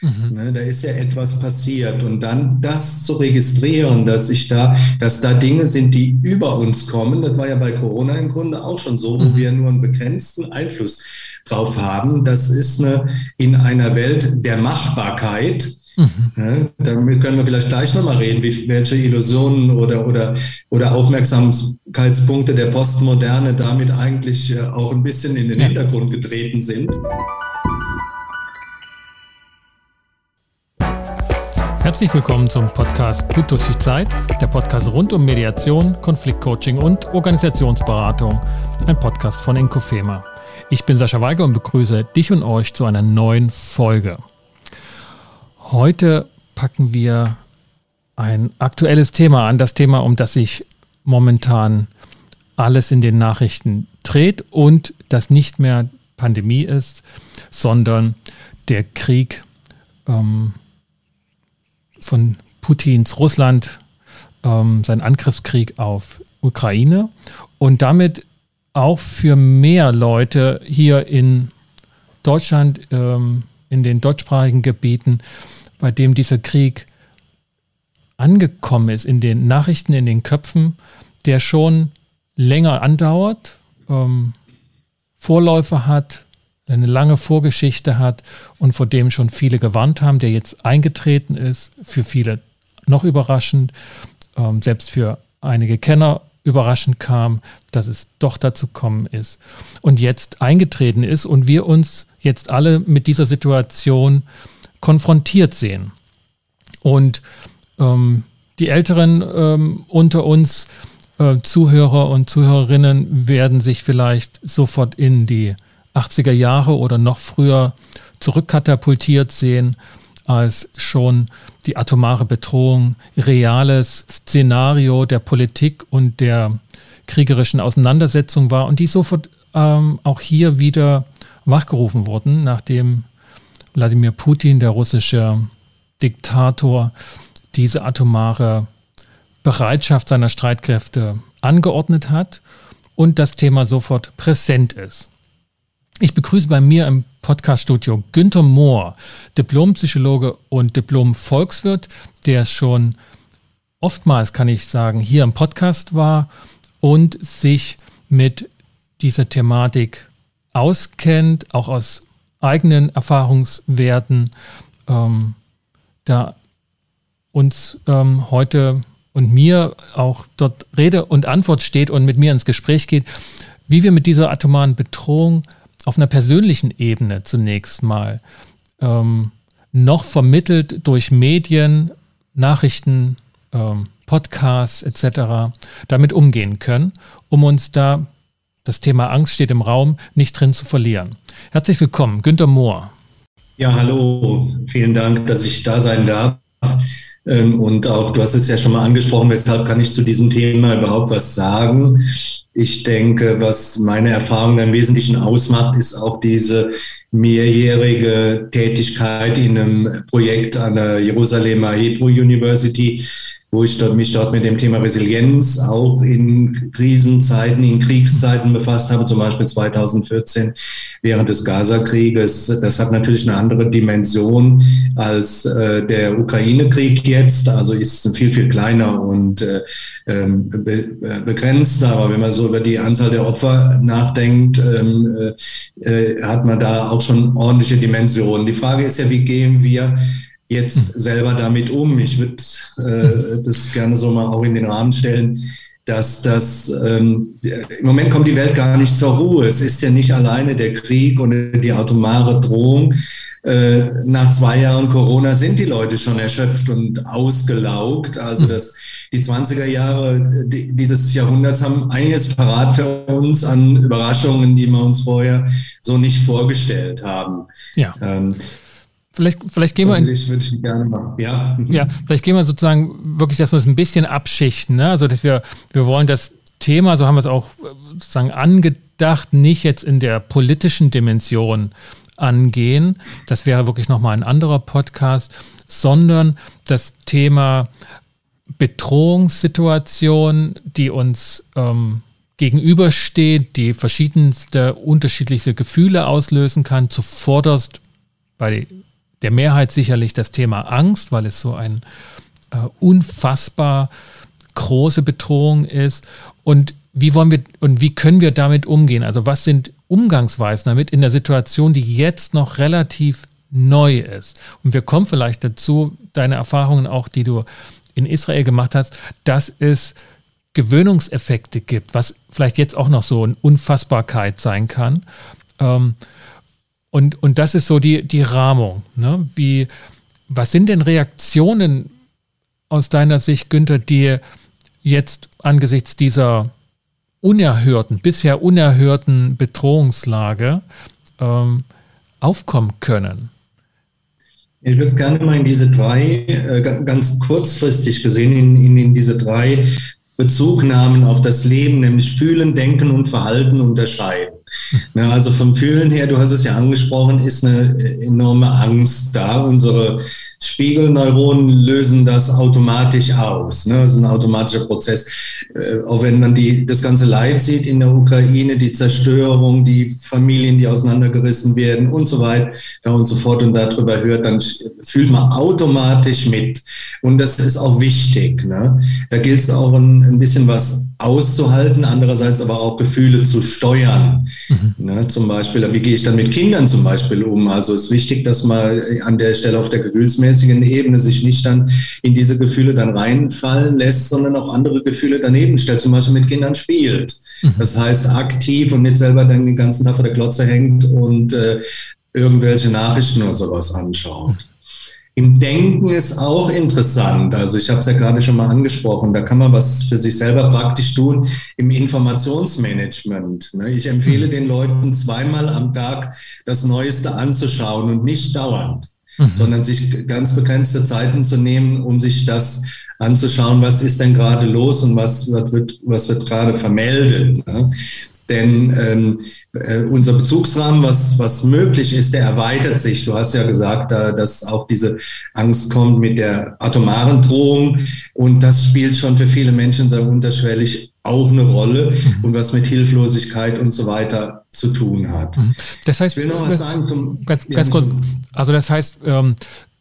Mhm. Ne, da ist ja etwas passiert. Und dann das zu registrieren, dass ich da, dass da Dinge sind, die über uns kommen, das war ja bei Corona im Grunde auch schon so, wo mhm. wir nur einen begrenzten Einfluss drauf haben. Das ist eine, in einer Welt der Machbarkeit, Mhm. Ja, damit können wir vielleicht gleich nochmal reden, wie, welche Illusionen oder, oder, oder Aufmerksamkeitspunkte der Postmoderne damit eigentlich äh, auch ein bisschen in den ja. Hintergrund getreten sind. Herzlich willkommen zum Podcast Gut durch die Zeit, der Podcast rund um Mediation, Konfliktcoaching und Organisationsberatung, ein Podcast von Inkofema. Ich bin Sascha Weiger und begrüße dich und euch zu einer neuen Folge. Heute packen wir ein aktuelles Thema an, das Thema, um das sich momentan alles in den Nachrichten dreht und das nicht mehr Pandemie ist, sondern der Krieg ähm, von Putins Russland, ähm, sein Angriffskrieg auf Ukraine und damit auch für mehr Leute hier in Deutschland, ähm, in den deutschsprachigen Gebieten, bei dem dieser Krieg angekommen ist, in den Nachrichten, in den Köpfen, der schon länger andauert, ähm, Vorläufer hat, eine lange Vorgeschichte hat und vor dem schon viele gewarnt haben, der jetzt eingetreten ist, für viele noch überraschend, ähm, selbst für einige Kenner überraschend kam, dass es doch dazu kommen ist und jetzt eingetreten ist und wir uns jetzt alle mit dieser Situation konfrontiert sehen. Und ähm, die Älteren ähm, unter uns, äh, Zuhörer und Zuhörerinnen, werden sich vielleicht sofort in die 80er Jahre oder noch früher zurückkatapultiert sehen, als schon die atomare Bedrohung reales Szenario der Politik und der kriegerischen Auseinandersetzung war und die sofort ähm, auch hier wieder wachgerufen wurden, nachdem Wladimir Putin, der russische Diktator, diese atomare Bereitschaft seiner Streitkräfte angeordnet hat und das Thema sofort präsent ist. Ich begrüße bei mir im Podcaststudio Günther Mohr, Diplompsychologe und Diplom-Volkswirt, der schon oftmals, kann ich sagen, hier im Podcast war und sich mit dieser Thematik auskennt, auch aus eigenen Erfahrungswerten, ähm, da uns ähm, heute und mir auch dort Rede und Antwort steht und mit mir ins Gespräch geht, wie wir mit dieser atomaren Bedrohung auf einer persönlichen Ebene zunächst mal ähm, noch vermittelt durch Medien, Nachrichten, ähm, Podcasts etc. damit umgehen können, um uns da, das Thema Angst steht im Raum, nicht drin zu verlieren. Herzlich willkommen, Günter Mohr. Ja, hallo, vielen Dank, dass ich da sein darf. Ähm, und auch, du hast es ja schon mal angesprochen, weshalb kann ich zu diesem Thema überhaupt was sagen? Ich denke, was meine Erfahrung im Wesentlichen ausmacht, ist auch diese mehrjährige Tätigkeit in einem Projekt an der Jerusalemer Hebrew University, wo ich dort, mich dort mit dem Thema Resilienz auch in Krisenzeiten, in Kriegszeiten befasst habe, zum Beispiel 2014 während des Gaza-Krieges. Das hat natürlich eine andere Dimension als äh, der Ukraine-Krieg jetzt, also ist viel, viel kleiner und äh, ähm, be begrenzter. Aber wenn man so über die Anzahl der Opfer nachdenkt, ähm, äh, äh, hat man da auch schon ordentliche Dimensionen. Die Frage ist ja, wie gehen wir jetzt hm. selber damit um? Ich würde äh, das gerne so mal auch in den Rahmen stellen, dass das ähm, im Moment kommt die Welt gar nicht zur Ruhe. Es ist ja nicht alleine der Krieg und die atomare Drohung. Äh, nach zwei Jahren Corona sind die Leute schon erschöpft und ausgelaugt. Also hm. das, die 20er Jahre dieses Jahrhunderts haben einiges parat für uns an Überraschungen, die wir uns vorher so nicht vorgestellt haben. Ja. Ähm, Vielleicht, vielleicht gehen wir in, ich, würde ich gerne machen. Ja. ja, vielleicht gehen wir sozusagen wirklich, dass wir es ein bisschen abschichten. Ne? Also, dass wir, wir wollen das Thema, so haben wir es auch sozusagen angedacht, nicht jetzt in der politischen Dimension angehen. Das wäre wirklich nochmal ein anderer Podcast, sondern das Thema Bedrohungssituation, die uns ähm, gegenübersteht, die verschiedenste unterschiedliche Gefühle auslösen kann, zuvorderst bei der Mehrheit sicherlich das Thema Angst, weil es so ein äh, unfassbar große Bedrohung ist. Und wie wollen wir und wie können wir damit umgehen? Also was sind Umgangsweisen damit in der Situation, die jetzt noch relativ neu ist? Und wir kommen vielleicht dazu, deine Erfahrungen auch, die du in Israel gemacht hast, dass es Gewöhnungseffekte gibt, was vielleicht jetzt auch noch so eine Unfassbarkeit sein kann. Ähm, und, und das ist so die, die Rahmung. Ne? Wie, was sind denn Reaktionen aus deiner Sicht, Günther, die jetzt angesichts dieser unerhörten, bisher unerhörten Bedrohungslage ähm, aufkommen können? Ich würde es gerne mal in diese drei, äh, ganz kurzfristig gesehen, in, in, in diese drei Bezugnahmen auf das Leben, nämlich Fühlen, Denken und Verhalten unterscheiden. Ja, also vom Fühlen her, du hast es ja angesprochen, ist eine enorme Angst da. Unsere Spiegelneuronen lösen das automatisch aus. Ne? Das ist ein automatischer Prozess. Äh, auch wenn man die, das ganze Leid sieht in der Ukraine, die Zerstörung, die Familien, die auseinandergerissen werden und so weiter und so fort und darüber hört, dann fühlt man automatisch mit. Und das ist auch wichtig. Ne? Da gilt es auch ein, ein bisschen was auszuhalten, andererseits aber auch Gefühle zu steuern. Mhm. Ne, zum Beispiel, wie gehe ich dann mit Kindern zum Beispiel um? Also es ist wichtig, dass man an der Stelle auf der gefühlsmäßigen Ebene sich nicht dann in diese Gefühle dann reinfallen lässt, sondern auch andere Gefühle daneben stellt, zum Beispiel mit Kindern spielt. Mhm. Das heißt aktiv und nicht selber dann den ganzen Tag vor der Glotze hängt und äh, irgendwelche Nachrichten oder sowas anschaut. Mhm. Im Denken ist auch interessant. Also ich habe es ja gerade schon mal angesprochen. Da kann man was für sich selber praktisch tun im Informationsmanagement. Ne? Ich empfehle den Leuten zweimal am Tag das Neueste anzuschauen und nicht dauernd, mhm. sondern sich ganz begrenzte Zeiten zu nehmen, um sich das anzuschauen, was ist denn gerade los und was, was wird, was wird gerade vermeldet. Ne? Denn ähm, äh, unser Bezugsrahmen, was, was möglich ist, der erweitert sich. Du hast ja gesagt, da, dass auch diese Angst kommt mit der atomaren Drohung. Und das spielt schon für viele Menschen sehr unterschwellig auch eine Rolle mhm. und was mit Hilflosigkeit und so weiter zu tun hat. Mhm. Das heißt, ich will noch was sagen. Zum, ganz, ganz kurz. Also das heißt, ähm,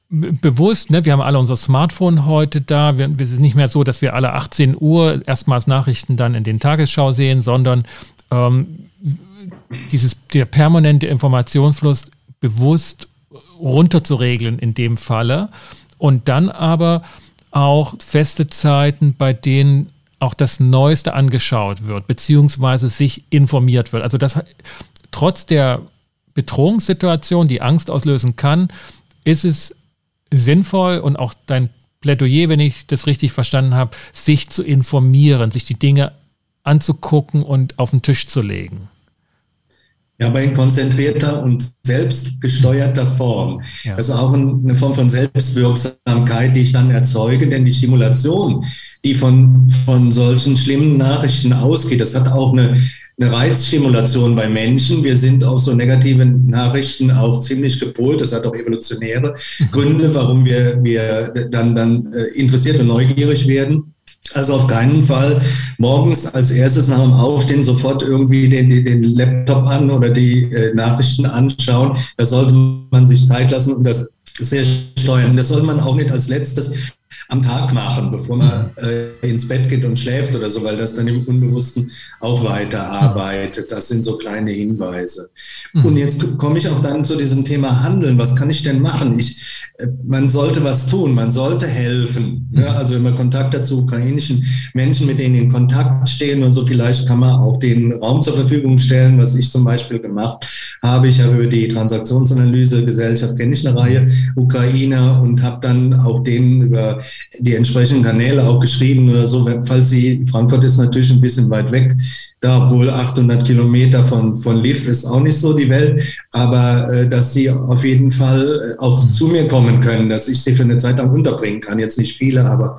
bewusst, ne, wir haben alle unser Smartphone heute da. Wir, wir sind nicht mehr so, dass wir alle 18 Uhr erstmals Nachrichten dann in den Tagesschau sehen, sondern ähm, dieses, der permanente Informationsfluss bewusst runterzuregeln in dem Falle und dann aber auch feste Zeiten, bei denen auch das Neueste angeschaut wird, beziehungsweise sich informiert wird. Also das trotz der Bedrohungssituation, die Angst auslösen kann, ist es sinnvoll und auch dein Plädoyer, wenn ich das richtig verstanden habe, sich zu informieren, sich die Dinge anzugucken und auf den Tisch zu legen. Ja, aber in konzentrierter und selbstgesteuerter Form. Ja. Das ist auch eine Form von Selbstwirksamkeit, die ich dann erzeuge, denn die Stimulation, die von, von solchen schlimmen Nachrichten ausgeht, das hat auch eine, eine Reizstimulation bei Menschen. Wir sind auf so negative Nachrichten auch ziemlich gepolt. Das hat auch evolutionäre Gründe, warum wir, wir dann, dann äh, interessiert und neugierig werden. Also auf keinen Fall morgens als erstes nach dem Aufstehen sofort irgendwie den, den, den Laptop an oder die äh, Nachrichten anschauen. Da sollte man sich Zeit lassen und das sehr steuern. Das sollte man auch nicht als letztes am Tag machen, bevor man äh, ins Bett geht und schläft oder so, weil das dann im Unbewussten auch weiterarbeitet. Das sind so kleine Hinweise. Mhm. Und jetzt komme ich auch dann zu diesem Thema Handeln. Was kann ich denn machen? Ich, äh, man sollte was tun, man sollte helfen. Ne? Also wenn man Kontakt hat zu ukrainischen Menschen, mit denen in Kontakt stehen und so, vielleicht kann man auch den Raum zur Verfügung stellen, was ich zum Beispiel gemacht habe. Ich habe über die Transaktionsanalyse Gesellschaft kenne ich eine Reihe Ukrainer und habe dann auch denen über die entsprechenden Kanäle auch geschrieben oder so, falls sie, Frankfurt ist natürlich ein bisschen weit weg, da wohl 800 Kilometer von, von Liv ist auch nicht so die Welt, aber äh, dass sie auf jeden Fall äh, auch zu mir kommen können, dass ich sie für eine Zeit lang unterbringen kann. Jetzt nicht viele, aber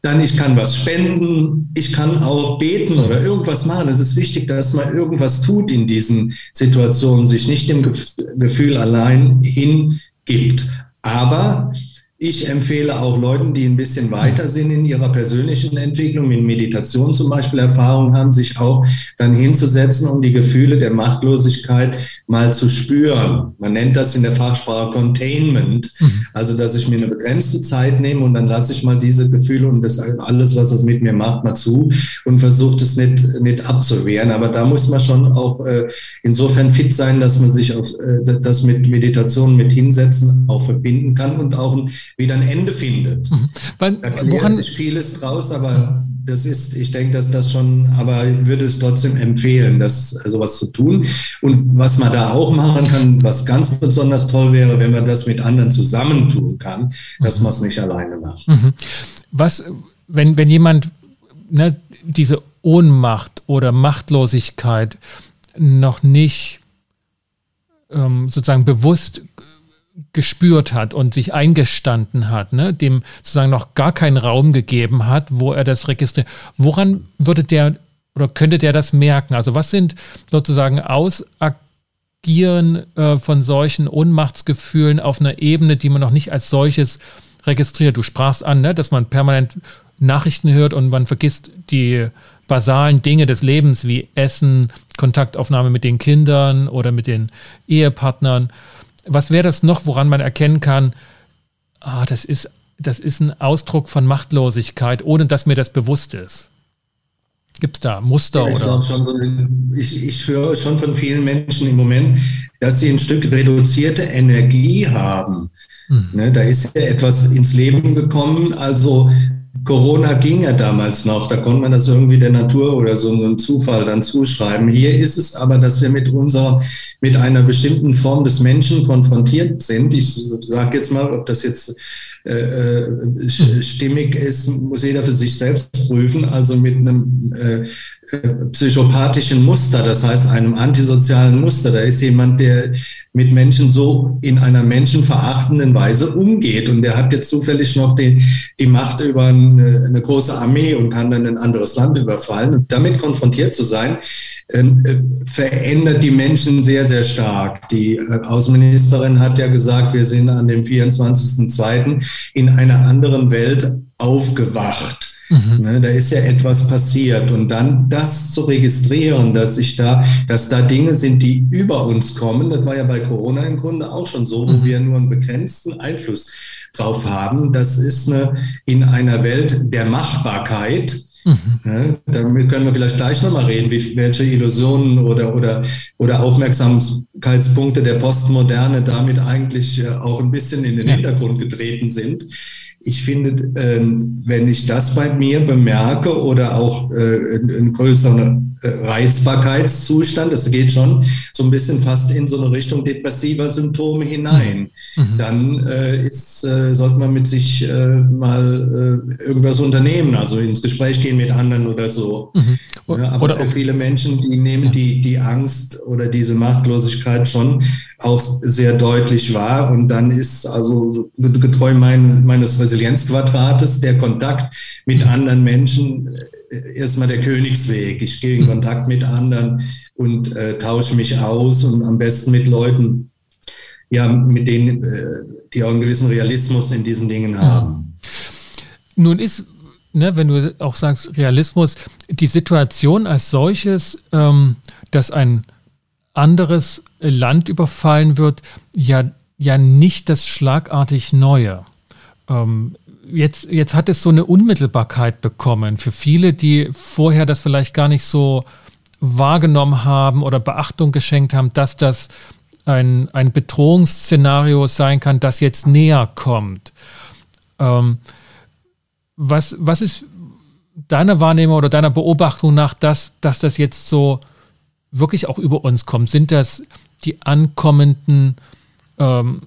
dann ich kann was spenden, ich kann auch beten oder irgendwas machen. Es ist wichtig, dass man irgendwas tut in diesen Situationen, sich nicht dem Gefühl allein hingibt. Aber ich empfehle auch Leuten, die ein bisschen weiter sind in ihrer persönlichen Entwicklung, in Meditation zum Beispiel Erfahrung haben, sich auch dann hinzusetzen, um die Gefühle der Machtlosigkeit mal zu spüren. Man nennt das in der Fachsprache Containment. Mhm. Also, dass ich mir eine begrenzte Zeit nehme und dann lasse ich mal diese Gefühle und das alles, was das mit mir macht, mal zu und versuche es nicht, nicht abzuwehren. Aber da muss man schon auch äh, insofern fit sein, dass man sich auf äh, das mit Meditation, mit Hinsetzen auch verbinden kann und auch ein wieder ein Ende findet. Mhm. Weil, da kann sich vieles draus, aber das ist, ich denke, dass das schon, aber ich würde es trotzdem empfehlen, das sowas zu tun. Und was man da auch machen kann, was ganz besonders toll wäre, wenn man das mit anderen zusammentun kann, dass mhm. man es nicht alleine macht. Mhm. Was, wenn, wenn jemand ne, diese Ohnmacht oder Machtlosigkeit noch nicht ähm, sozusagen bewusst gespürt hat und sich eingestanden hat, ne, dem sozusagen noch gar keinen Raum gegeben hat, wo er das registriert. Woran würde der oder könnte der das merken? Also was sind sozusagen Ausagieren äh, von solchen Ohnmachtsgefühlen auf einer Ebene, die man noch nicht als solches registriert? Du sprachst an, ne, dass man permanent Nachrichten hört und man vergisst die basalen Dinge des Lebens wie Essen, Kontaktaufnahme mit den Kindern oder mit den Ehepartnern was wäre das noch, woran man erkennen kann, ah, das ist, das ist ein Ausdruck von Machtlosigkeit, ohne dass mir das bewusst ist? Gibt es da Muster ich oder? Schon, ich, ich höre schon von vielen Menschen im Moment, dass sie ein Stück reduzierte Energie haben. Hm. Ne, da ist ja etwas ins Leben gekommen. Also Corona ging ja damals noch, da konnte man das irgendwie der Natur oder so einem Zufall dann zuschreiben. Hier ist es aber, dass wir mit unserer, mit einer bestimmten Form des Menschen konfrontiert sind. Ich sage jetzt mal, ob das jetzt äh, äh stimmig ist, muss jeder für sich selbst prüfen. Also mit einem äh, psychopathischen Muster, das heißt einem antisozialen Muster. Da ist jemand, der mit Menschen so in einer menschenverachtenden Weise umgeht und der hat jetzt zufällig noch die, die Macht über eine, eine große Armee und kann dann ein anderes Land überfallen. Und damit konfrontiert zu sein, äh, verändert die Menschen sehr, sehr stark. Die äh, Außenministerin hat ja gesagt, wir sind an dem 24.02. in einer anderen Welt aufgewacht. Mhm. Ne, da ist ja etwas passiert. Und dann das zu registrieren, dass ich da, dass da Dinge sind, die über uns kommen, das war ja bei Corona im Grunde auch schon so, wo mhm. wir nur einen begrenzten Einfluss drauf haben. Das ist eine, in einer Welt der Machbarkeit, Mhm. Ja, damit können wir vielleicht gleich nochmal reden, wie, welche Illusionen oder, oder, oder Aufmerksamkeitspunkte der Postmoderne damit eigentlich äh, auch ein bisschen in den. Hintergrund getreten sind ich finde, ähm, wenn ich das bei mir bemerke oder auch äh, einen größeren äh, Reizbarkeitszustand, das geht schon so ein bisschen fast in so eine Richtung depressiver Symptome hinein, mhm. dann äh, ist, sollte man mit sich mal irgendwas unternehmen, also ins Gespräch gehen mit anderen oder so. Mhm. Ja, aber oder viele Menschen, die nehmen ja. die, die Angst oder diese Machtlosigkeit schon auch sehr deutlich wahr und dann ist also getreu mein, meines Resilienzquadrates der Kontakt mit anderen Menschen äh, erstmal der Königsweg. Ich gehe in mhm. Kontakt mit anderen und äh, tausche mich aus und am besten mit Leuten, ja, mit denen, äh, die auch einen gewissen Realismus in diesen Dingen mhm. haben. Nun ist, ne, wenn du auch sagst Realismus, die Situation als solches, ähm, dass ein anderes Land überfallen wird, ja, ja nicht das schlagartig Neue. Ähm, jetzt, jetzt hat es so eine Unmittelbarkeit bekommen für viele, die vorher das vielleicht gar nicht so wahrgenommen haben oder Beachtung geschenkt haben, dass das ein, ein Bedrohungsszenario sein kann, das jetzt näher kommt. Ähm, was, was ist deiner Wahrnehmung oder deiner Beobachtung nach, dass, dass das jetzt so wirklich auch über uns kommt? Sind das die ankommenden ähm,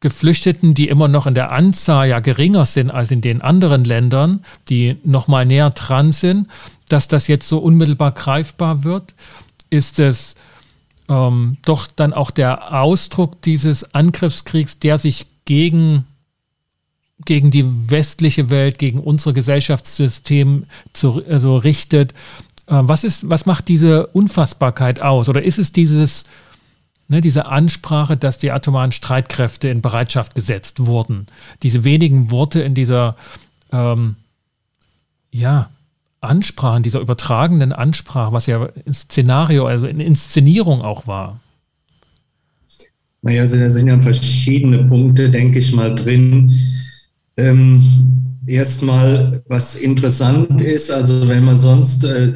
Geflüchteten, die immer noch in der Anzahl ja geringer sind als in den anderen Ländern, die noch mal näher dran sind, dass das jetzt so unmittelbar greifbar wird? Ist es ähm, doch dann auch der Ausdruck dieses Angriffskriegs, der sich gegen, gegen die westliche Welt, gegen unser Gesellschaftssystem zu, also richtet? Äh, was, ist, was macht diese Unfassbarkeit aus? Oder ist es dieses ne, diese Ansprache, dass die atomaren Streitkräfte in Bereitschaft gesetzt wurden. Diese wenigen Worte in dieser ähm, ja, Ansprachen, dieser übertragenen Ansprache, was ja ein Szenario, also eine Inszenierung auch war. Naja, also da sind ja verschiedene Punkte, denke ich mal, drin. Ähm, Erstmal, was interessant ist, also wenn man sonst äh,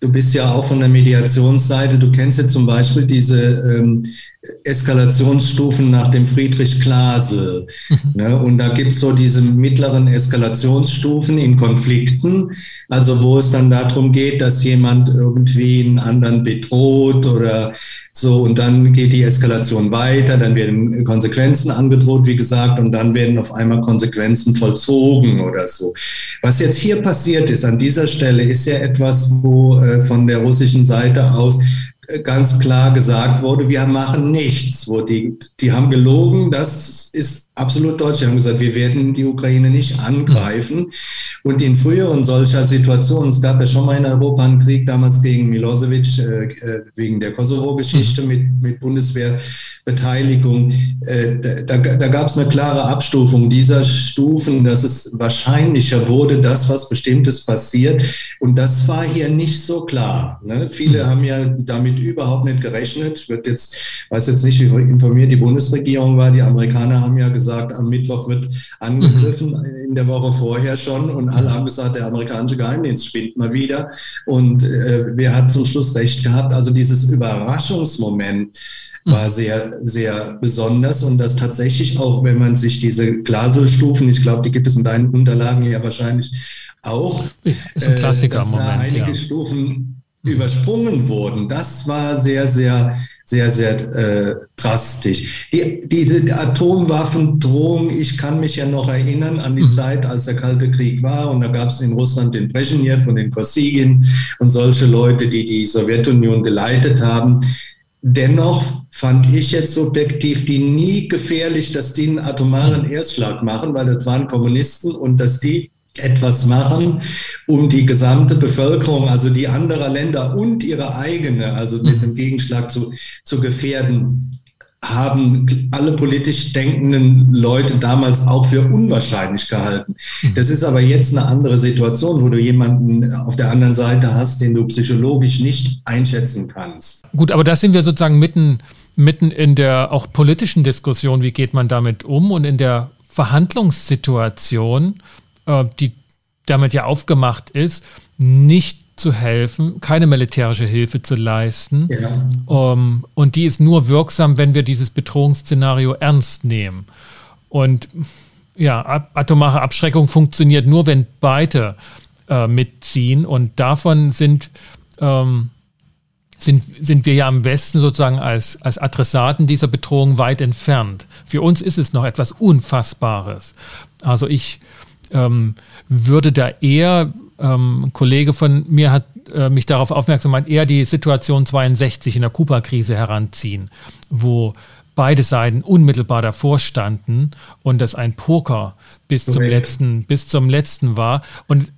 Du bist ja auch von der Mediationsseite. Du kennst ja zum Beispiel diese ähm, Eskalationsstufen nach dem Friedrich Klasel. ne? Und da gibt es so diese mittleren Eskalationsstufen in Konflikten, also wo es dann darum geht, dass jemand irgendwie einen anderen bedroht oder so. Und dann geht die Eskalation weiter, dann werden Konsequenzen angedroht, wie gesagt, und dann werden auf einmal Konsequenzen vollzogen oder so. Was jetzt hier passiert ist an dieser Stelle, ist ja etwas, wo äh, von der russischen Seite aus ganz klar gesagt wurde, wir machen nichts. Wo die, die haben gelogen, das ist absolut deutsch. Sie haben gesagt, wir werden die Ukraine nicht angreifen. Und in früheren solcher Situationen, es gab ja schon mal in Europa einen Krieg damals gegen Milosevic äh, äh wegen der Kosovo-Geschichte mit, mit Bundeswehrbeteiligung. Äh, da da gab es eine klare Abstufung dieser Stufen, dass es wahrscheinlicher wurde, dass was Bestimmtes passiert. Und das war hier nicht so klar. Ne? Viele haben ja damit überhaupt nicht gerechnet. Ich jetzt, weiß jetzt nicht, wie informiert die Bundesregierung war. Die Amerikaner haben ja gesagt, am Mittwoch wird angegriffen, mhm. in der Woche vorher schon. Und alle haben gesagt, der amerikanische Geheimdienst spinnt mal wieder. Und äh, wer hat zum Schluss recht gehabt? Also dieses Überraschungsmoment mhm. war sehr, sehr besonders und das tatsächlich auch, wenn man sich diese Glaselstufen, ich glaube, die gibt es in deinen Unterlagen ja wahrscheinlich auch, ist ein Klassiker äh, dass da einige ja. Stufen. Übersprungen wurden. Das war sehr, sehr sehr, sehr äh, drastisch. Die, diese Atomwaffendrohung, ich kann mich ja noch erinnern an die mhm. Zeit, als der Kalte Krieg war und da gab es in Russland den Brezhnev und den Kosygin und solche Leute, die die Sowjetunion geleitet haben. Dennoch fand ich jetzt subjektiv die nie gefährlich, dass die einen atomaren Erstschlag machen, weil das waren Kommunisten und dass die etwas machen, um die gesamte Bevölkerung, also die anderer Länder und ihre eigene, also mit einem Gegenschlag zu, zu gefährden, haben alle politisch denkenden Leute damals auch für unwahrscheinlich gehalten. Das ist aber jetzt eine andere Situation, wo du jemanden auf der anderen Seite hast, den du psychologisch nicht einschätzen kannst. Gut, aber da sind wir sozusagen mitten, mitten in der auch politischen Diskussion, wie geht man damit um und in der Verhandlungssituation äh, die damit ja aufgemacht ist, nicht zu helfen, keine militärische Hilfe zu leisten. Ja. Um, ähm, und die ist nur wirksam, wenn wir dieses Bedrohungsszenario ernst nehmen. Und ja, atomare Abschreckung funktioniert nur, wenn beide äh, mitziehen. Und davon sind, ähm, sind, sind wir ja am Westen sozusagen als, als Adressaten dieser Bedrohung weit entfernt. Für uns ist es noch etwas Unfassbares. Also ich ähm, würde da eher, ähm, ein Kollege von mir hat äh, mich darauf aufmerksam gemacht, eher die Situation 62 in der Kuba-Krise heranziehen, wo beide Seiten unmittelbar davor standen und das ein Poker bis zum letzten, bis zum letzten war. Und,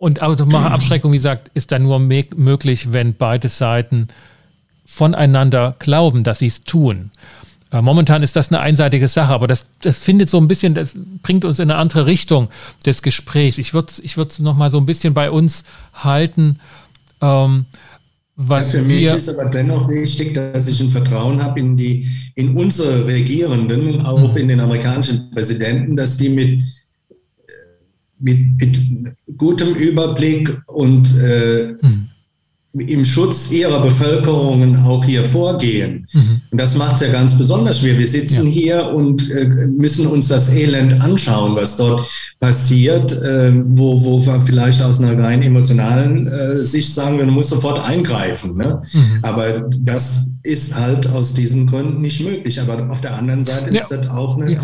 und automare Abschreckung, wie gesagt, ist dann nur möglich, wenn beide Seiten voneinander glauben, dass sie es tun. Äh, momentan ist das eine einseitige Sache, aber das, das findet so ein bisschen, das bringt uns in eine andere Richtung des Gesprächs. Ich würde es ich würd's noch mal so ein bisschen bei uns halten. Ähm, was ja, für mich ist aber dennoch wichtig, dass ich ein Vertrauen habe in die, in unsere Regierenden, auch in den amerikanischen Präsidenten, dass die mit, mit, mit gutem Überblick und äh, mhm im Schutz ihrer Bevölkerungen auch hier vorgehen. Mhm. Und das macht es ja ganz besonders schwer. Wir sitzen ja. hier und äh, müssen uns das Elend anschauen, was dort passiert, äh, wo, wo wir vielleicht aus einer rein emotionalen äh, Sicht sagen, man muss sofort eingreifen. Ne? Mhm. Aber das ist halt aus diesen Gründen nicht möglich. Aber auf der anderen Seite ja. ist das auch eine ja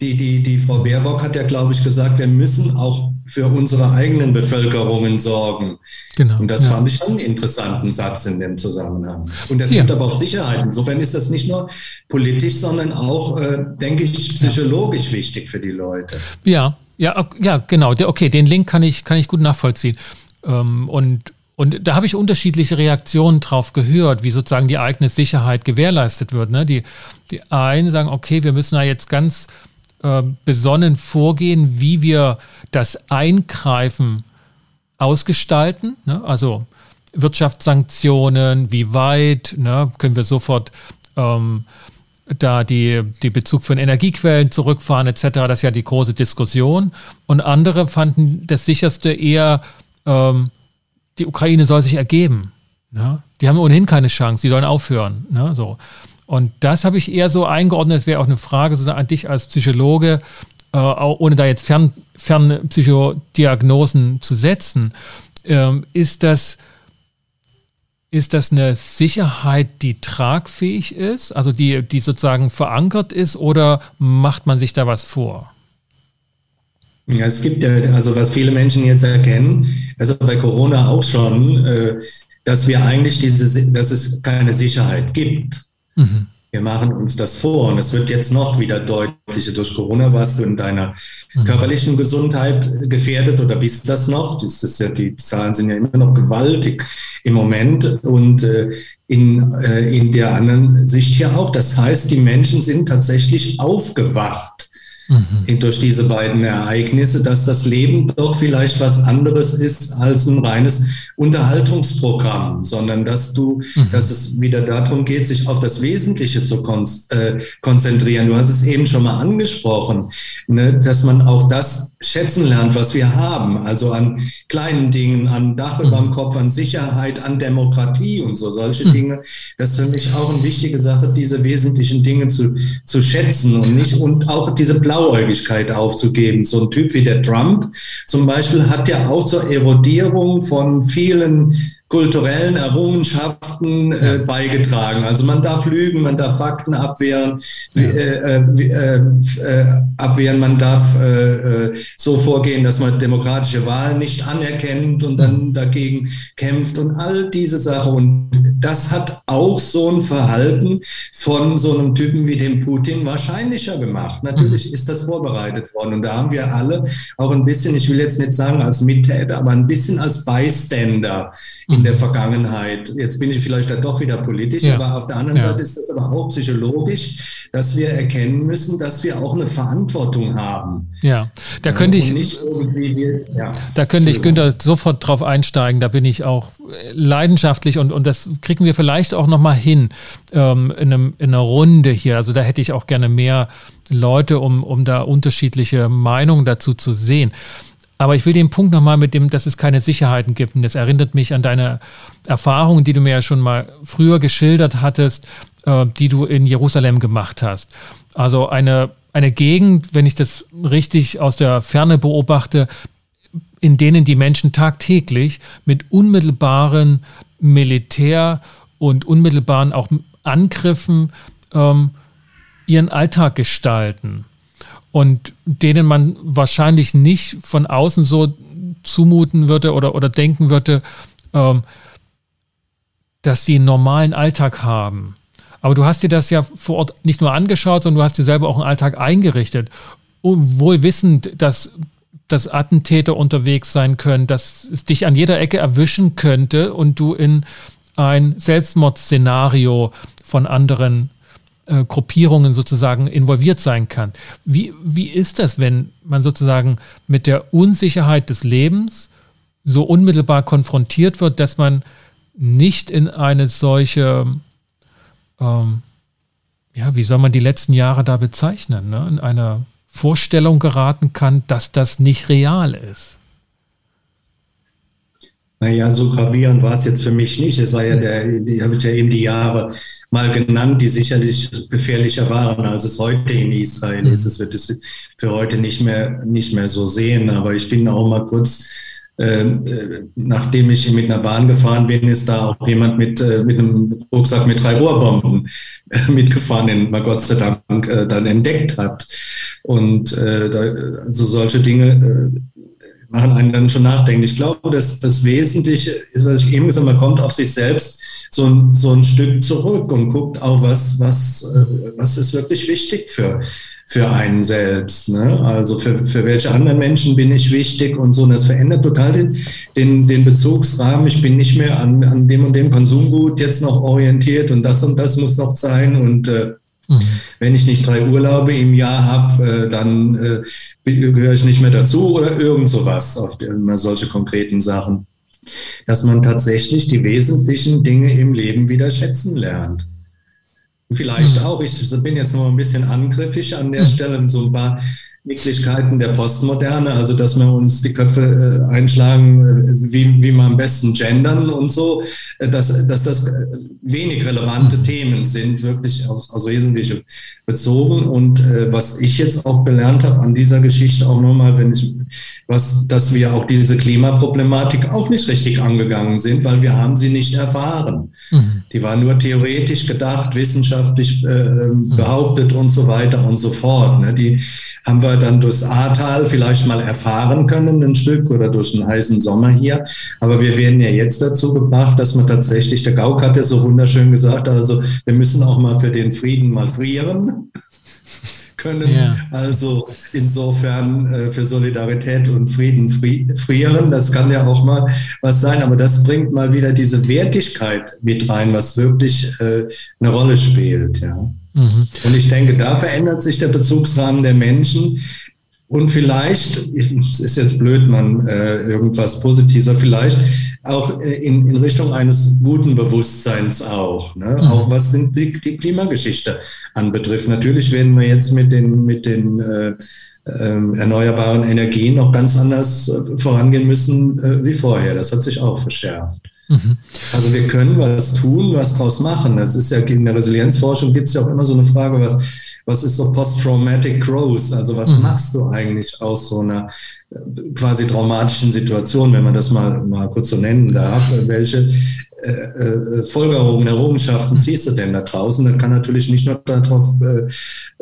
die, die, die Frau Baerbock hat ja, glaube ich, gesagt, wir müssen auch für unsere eigenen Bevölkerungen sorgen. Genau. Und das ja. fand ich schon einen interessanten Satz in dem Zusammenhang. Und das ja. gibt aber auch Sicherheit. Insofern ist das nicht nur politisch, sondern auch, äh, denke ich, psychologisch ja. wichtig für die Leute. Ja, ja, ja, genau. Okay, den Link kann ich, kann ich gut nachvollziehen. Ähm, und Und da habe ich unterschiedliche Reaktionen drauf gehört, wie sozusagen die eigene Sicherheit gewährleistet wird. Ne? Die, die einen sagen, okay, wir müssen da jetzt ganz äh, besonnen vorgehen, wie wir das Eingreifen ausgestalten. Ne? Also Wirtschaftssanktionen, wie weit, ne? können wir sofort ähm, da die, die Bezug von Energiequellen zurückfahren etc. Das ist ja die große Diskussion. Und andere fanden das sicherste eher, ähm, die Ukraine soll sich ergeben. Ne? Die haben ohnehin keine Chance, die sollen aufhören. Ne? So. Und das habe ich eher so eingeordnet, wäre auch eine Frage so an dich als Psychologe, äh, ohne da jetzt fern, ferne Psychodiagnosen zu setzen. Ähm, ist das ist das eine Sicherheit, die tragfähig ist, also die, die sozusagen verankert ist, oder macht man sich da was vor? Ja, es gibt ja, also was viele Menschen jetzt erkennen, also bei Corona auch schon, äh, dass wir eigentlich diese, dass es keine Sicherheit gibt. Mhm. Wir machen uns das vor und es wird jetzt noch wieder deutlicher. Durch Corona warst du in deiner mhm. körperlichen Gesundheit gefährdet oder bist das noch? Das ist ja, die Zahlen sind ja immer noch gewaltig im Moment und äh, in, äh, in der anderen Sicht hier auch. Das heißt, die Menschen sind tatsächlich aufgewacht mhm. durch diese beiden Ereignisse, dass das Leben doch vielleicht was anderes ist als ein reines Unterhaltungsprogramm, sondern dass du, mhm. dass es wieder darum geht, sich auf das Wesentliche zu kon äh, konzentrieren. Du hast es eben schon mal angesprochen, ne, dass man auch das schätzen lernt, was wir haben, also an kleinen Dingen, an Dach mhm. über dem Kopf, an Sicherheit, an Demokratie und so solche mhm. Dinge. Das ist für mich auch eine wichtige Sache, diese wesentlichen Dinge zu, zu schätzen und nicht und auch diese Blau Blauäugigkeit aufzugeben. So ein Typ wie der Trump zum Beispiel hat ja auch zur Erodierung von vielen kulturellen Errungenschaften äh, beigetragen. Also man darf lügen, man darf Fakten abwehren, ja. äh, äh, äh, abwehren, man darf äh, äh, so vorgehen, dass man demokratische Wahlen nicht anerkennt und dann dagegen kämpft und all diese Sachen. Und das hat auch so ein Verhalten von so einem Typen wie dem Putin wahrscheinlicher gemacht. Natürlich mhm. ist das vorbereitet worden und da haben wir alle auch ein bisschen, ich will jetzt nicht sagen als Mittäter, aber ein bisschen als Bystander in der Vergangenheit. Jetzt bin ich vielleicht da doch wieder politisch, ja. aber auf der anderen ja. Seite ist das aber auch psychologisch, dass wir erkennen müssen, dass wir auch eine Verantwortung haben. Ja, da könnte ich nicht irgendwie, ja, da könnte ich Günther sofort drauf einsteigen. Da bin ich auch leidenschaftlich und, und das kriegen wir vielleicht auch noch mal hin ähm, in, einem, in einer Runde hier. Also da hätte ich auch gerne mehr Leute, um, um da unterschiedliche Meinungen dazu zu sehen. Aber ich will den Punkt nochmal mit dem, dass es keine Sicherheiten gibt. Und das erinnert mich an deine Erfahrungen, die du mir ja schon mal früher geschildert hattest, äh, die du in Jerusalem gemacht hast. Also eine, eine Gegend, wenn ich das richtig aus der Ferne beobachte, in denen die Menschen tagtäglich mit unmittelbaren Militär- und unmittelbaren auch Angriffen ähm, ihren Alltag gestalten und denen man wahrscheinlich nicht von außen so zumuten würde oder, oder denken würde, ähm, dass sie einen normalen Alltag haben. Aber du hast dir das ja vor Ort nicht nur angeschaut, sondern du hast dir selber auch einen Alltag eingerichtet. Wohl wissend, dass, dass Attentäter unterwegs sein können, dass es dich an jeder Ecke erwischen könnte und du in ein Selbstmordszenario von anderen äh, Gruppierungen sozusagen involviert sein kann. Wie, wie ist das, wenn man sozusagen mit der Unsicherheit des Lebens so unmittelbar konfrontiert wird, dass man nicht in eine solche, ähm, ja, wie soll man die letzten Jahre da bezeichnen, ne? in eine Vorstellung geraten kann, dass das nicht real ist? Naja, so gravierend war es jetzt für mich nicht. Es war ja der, habe ja eben die Jahre mal genannt, die sicherlich gefährlicher waren, als es heute in Israel mhm. ist. Es wird es für heute nicht mehr, nicht mehr so sehen. Aber ich bin auch mal kurz, ähm, äh, nachdem ich mit einer Bahn gefahren bin, ist da auch jemand mit, äh, mit einem Rucksack mit drei Rohrbomben äh, mitgefahren, den man Gott sei Dank äh, dann entdeckt hat. Und äh, da, also solche Dinge äh, machen einen dann schon nachdenken. Ich glaube, dass das Wesentliche ist, was ich eben gesagt habe, man kommt auf sich selbst so ein, so ein Stück zurück und guckt auch, was, was, äh, was ist wirklich wichtig für, für einen selbst. Ne? Also für, für welche anderen Menschen bin ich wichtig und so. Und das verändert total den, den, den Bezugsrahmen. Ich bin nicht mehr an, an dem und dem Konsumgut jetzt noch orientiert und das und das muss noch sein. Und äh. Wenn ich nicht drei Urlaube im Jahr habe, äh, dann äh, gehöre ich nicht mehr dazu oder irgend sowas auf solche konkreten Sachen. Dass man tatsächlich die wesentlichen Dinge im Leben wieder schätzen lernt. Vielleicht mhm. auch, ich bin jetzt noch ein bisschen angriffig an der mhm. Stelle, so ein paar Nicklichkeiten der Postmoderne, also dass wir uns die Köpfe äh, einschlagen, äh, wie, wie wir am besten gendern und so, äh, dass, dass das wenig relevante Themen sind, wirklich aus, aus Wesentliche bezogen. Und äh, was ich jetzt auch gelernt habe an dieser Geschichte, auch nochmal, wenn ich, was, dass wir auch diese Klimaproblematik auch nicht richtig angegangen sind, weil wir haben sie nicht erfahren. Mhm. Die war nur theoretisch gedacht, wissenschaftlich äh, mhm. behauptet und so weiter und so fort. Ne? Die haben wir dann durchs Ahrtal vielleicht mal erfahren können, ein Stück oder durch einen heißen Sommer hier. Aber wir werden ja jetzt dazu gebracht, dass man tatsächlich, der Gauck hat ja so wunderschön gesagt, also wir müssen auch mal für den Frieden mal frieren können. Ja. Also insofern äh, für Solidarität und Frieden frieren, das kann ja auch mal was sein, aber das bringt mal wieder diese Wertigkeit mit rein, was wirklich äh, eine Rolle spielt. Ja. Mhm. Und ich denke, da verändert sich der Bezugsrahmen der Menschen. Und vielleicht, es ist jetzt blöd, man äh, irgendwas Positiver, vielleicht auch äh, in, in Richtung eines guten Bewusstseins auch, ne? Mhm. auch was die, die Klimageschichte anbetrifft. Natürlich werden wir jetzt mit den, mit den äh, äh, erneuerbaren Energien noch ganz anders äh, vorangehen müssen äh, wie vorher. Das hat sich auch verschärft. Mhm. Also wir können was tun, was draus machen. Das ist ja in der Resilienzforschung gibt es ja auch immer so eine Frage, was, was ist so Post-Traumatic Growth? Also was mhm. machst du eigentlich aus so einer äh, quasi traumatischen Situation, wenn man das mal, mal kurz so nennen darf? Welche äh, äh, Folgerungen, Errungenschaften siehst du denn da draußen? Das kann natürlich nicht nur darauf äh,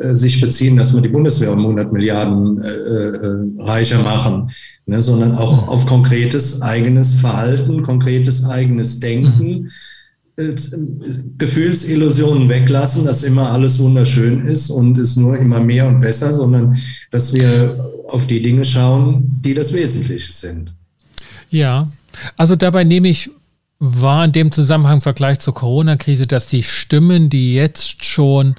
äh sich beziehen, dass wir die Bundeswehr um 100 Milliarden reicher machen, ne, sondern auch auf konkretes eigenes Verhalten, konkretes eigenes Denken. Gefühlsillusionen weglassen, dass immer alles wunderschön ist und es nur immer mehr und besser, sondern dass wir auf die Dinge schauen, die das Wesentliche sind. Ja, also dabei nehme ich war in dem Zusammenhang im Vergleich zur Corona-Krise, dass die Stimmen, die jetzt schon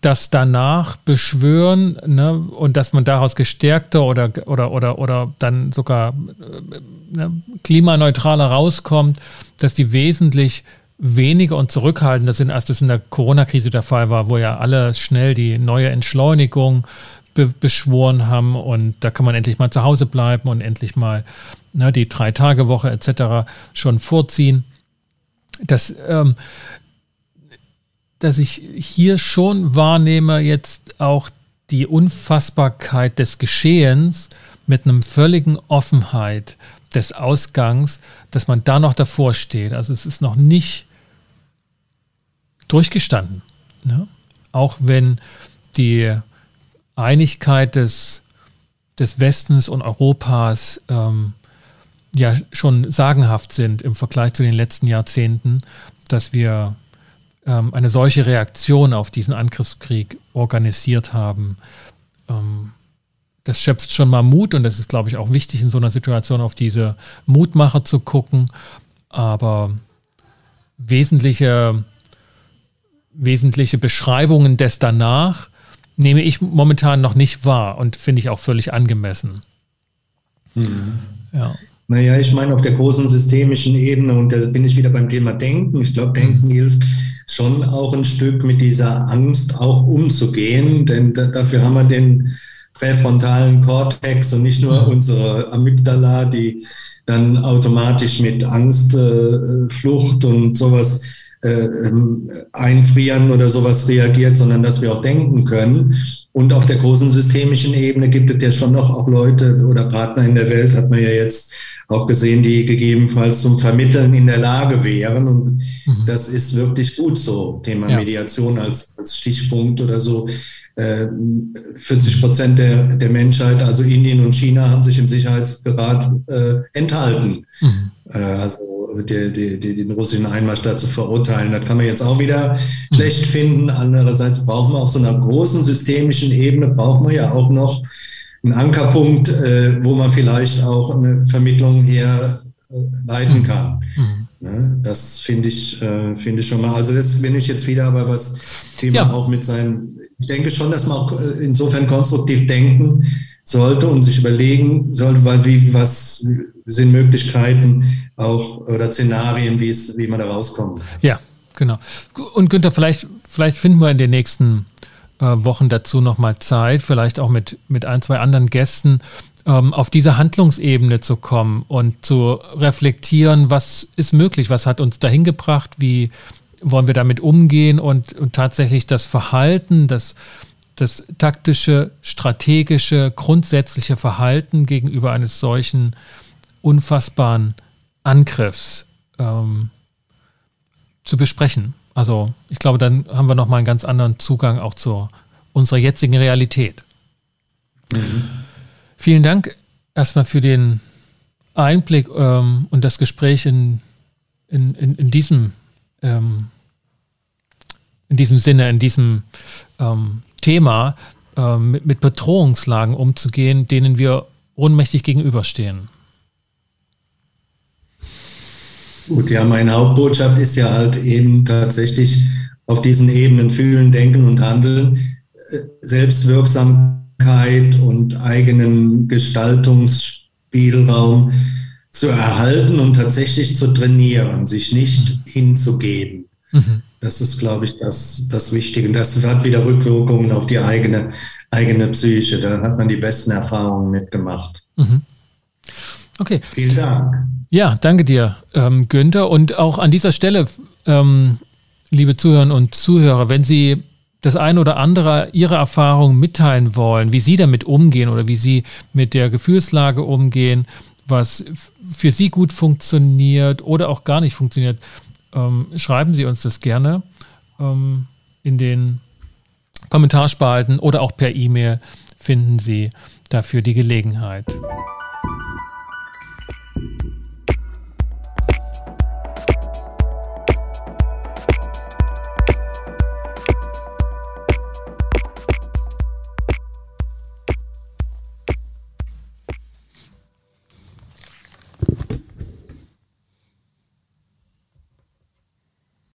das danach beschwören ne, und dass man daraus gestärkter oder, oder, oder, oder dann sogar äh, ne, klimaneutraler rauskommt, dass die wesentlich weniger und zurückhaltender sind, als das in der Corona-Krise der Fall war, wo ja alle schnell die neue Entschleunigung be beschworen haben und da kann man endlich mal zu Hause bleiben und endlich mal ne, die Drei-Tage-Woche etc. schon vorziehen. Das, ähm, dass ich hier schon wahrnehme, jetzt auch die Unfassbarkeit des Geschehens mit einem völligen Offenheit des Ausgangs, dass man da noch davor steht. Also es ist noch nicht durchgestanden. Ne? Auch wenn die Einigkeit des, des Westens und Europas ähm, ja schon sagenhaft sind im Vergleich zu den letzten Jahrzehnten, dass wir ähm, eine solche Reaktion auf diesen Angriffskrieg organisiert haben. Ähm, das schöpft schon mal Mut und das ist, glaube ich, auch wichtig in so einer Situation auf diese Mutmacher zu gucken. Aber wesentliche, wesentliche Beschreibungen des danach nehme ich momentan noch nicht wahr und finde ich auch völlig angemessen. Mhm. Ja. Naja, ich meine, auf der großen systemischen Ebene, und da bin ich wieder beim Thema Denken. Ich glaube, Denken hilft schon auch ein Stück mit dieser Angst auch umzugehen, denn da, dafür haben wir den präfrontalen Kortex und nicht nur unsere Amygdala, die dann automatisch mit Angst, äh, Flucht und sowas äh, ähm, einfrieren oder sowas reagiert, sondern dass wir auch denken können. Und auf der großen systemischen Ebene gibt es ja schon noch auch Leute oder Partner in der Welt, hat man ja jetzt auch gesehen, die gegebenenfalls zum Vermitteln in der Lage wären. Und mhm. das ist wirklich gut so, Thema ja. Mediation als, als Stichpunkt oder so. 40 Prozent der, der Menschheit, also Indien und China, haben sich im Sicherheitsrat äh, enthalten. Mhm. Äh, also die, die, die, den russischen Einmarsch da zu verurteilen. Das kann man jetzt auch wieder schlecht finden. Andererseits brauchen wir auf so einer großen systemischen Ebene, braucht man ja auch noch einen Ankerpunkt, äh, wo man vielleicht auch eine Vermittlung eher äh, leiten kann. Mhm. Ne? Das finde ich, äh, finde ich schon mal. Also das bin ich jetzt wieder aber was Thema ja. auch mit seinen. Ich denke schon, dass man auch äh, insofern konstruktiv denken sollte und sich überlegen sollte, weil wie was sind Möglichkeiten auch oder Szenarien, wie es, wie man da rauskommt. Ja, genau. Und Günther, vielleicht, vielleicht finden wir in den nächsten äh, Wochen dazu nochmal Zeit, vielleicht auch mit, mit ein, zwei anderen Gästen, ähm, auf diese Handlungsebene zu kommen und zu reflektieren, was ist möglich, was hat uns dahin gebracht, wie wollen wir damit umgehen und, und tatsächlich das Verhalten, das, das taktische, strategische, grundsätzliche Verhalten gegenüber eines solchen unfassbaren Angriffs ähm, zu besprechen. Also ich glaube, dann haben wir nochmal einen ganz anderen Zugang auch zu unserer jetzigen Realität. Mhm. Vielen Dank erstmal für den Einblick ähm, und das Gespräch in, in, in, in diesem, ähm, in diesem Sinne, in diesem ähm, Thema, ähm, mit, mit Bedrohungslagen umzugehen, denen wir ohnmächtig gegenüberstehen. Gut, ja, meine Hauptbotschaft ist ja halt eben tatsächlich auf diesen Ebenen fühlen, denken und handeln, äh, selbstwirksam und eigenen Gestaltungsspielraum zu erhalten und tatsächlich zu trainieren, sich nicht hinzugeben. Mhm. Das ist, glaube ich, das, das Wichtige. Und das hat wieder Rückwirkungen auf die eigene, eigene Psyche. Da hat man die besten Erfahrungen mitgemacht. Mhm. Okay. Vielen Dank. Ja, danke dir, ähm, Günther. Und auch an dieser Stelle, ähm, liebe Zuhörerinnen und Zuhörer, wenn Sie das eine oder andere Ihre Erfahrung mitteilen wollen, wie Sie damit umgehen oder wie Sie mit der Gefühlslage umgehen, was für Sie gut funktioniert oder auch gar nicht funktioniert, ähm, schreiben Sie uns das gerne ähm, in den Kommentarspalten oder auch per E-Mail finden Sie dafür die Gelegenheit.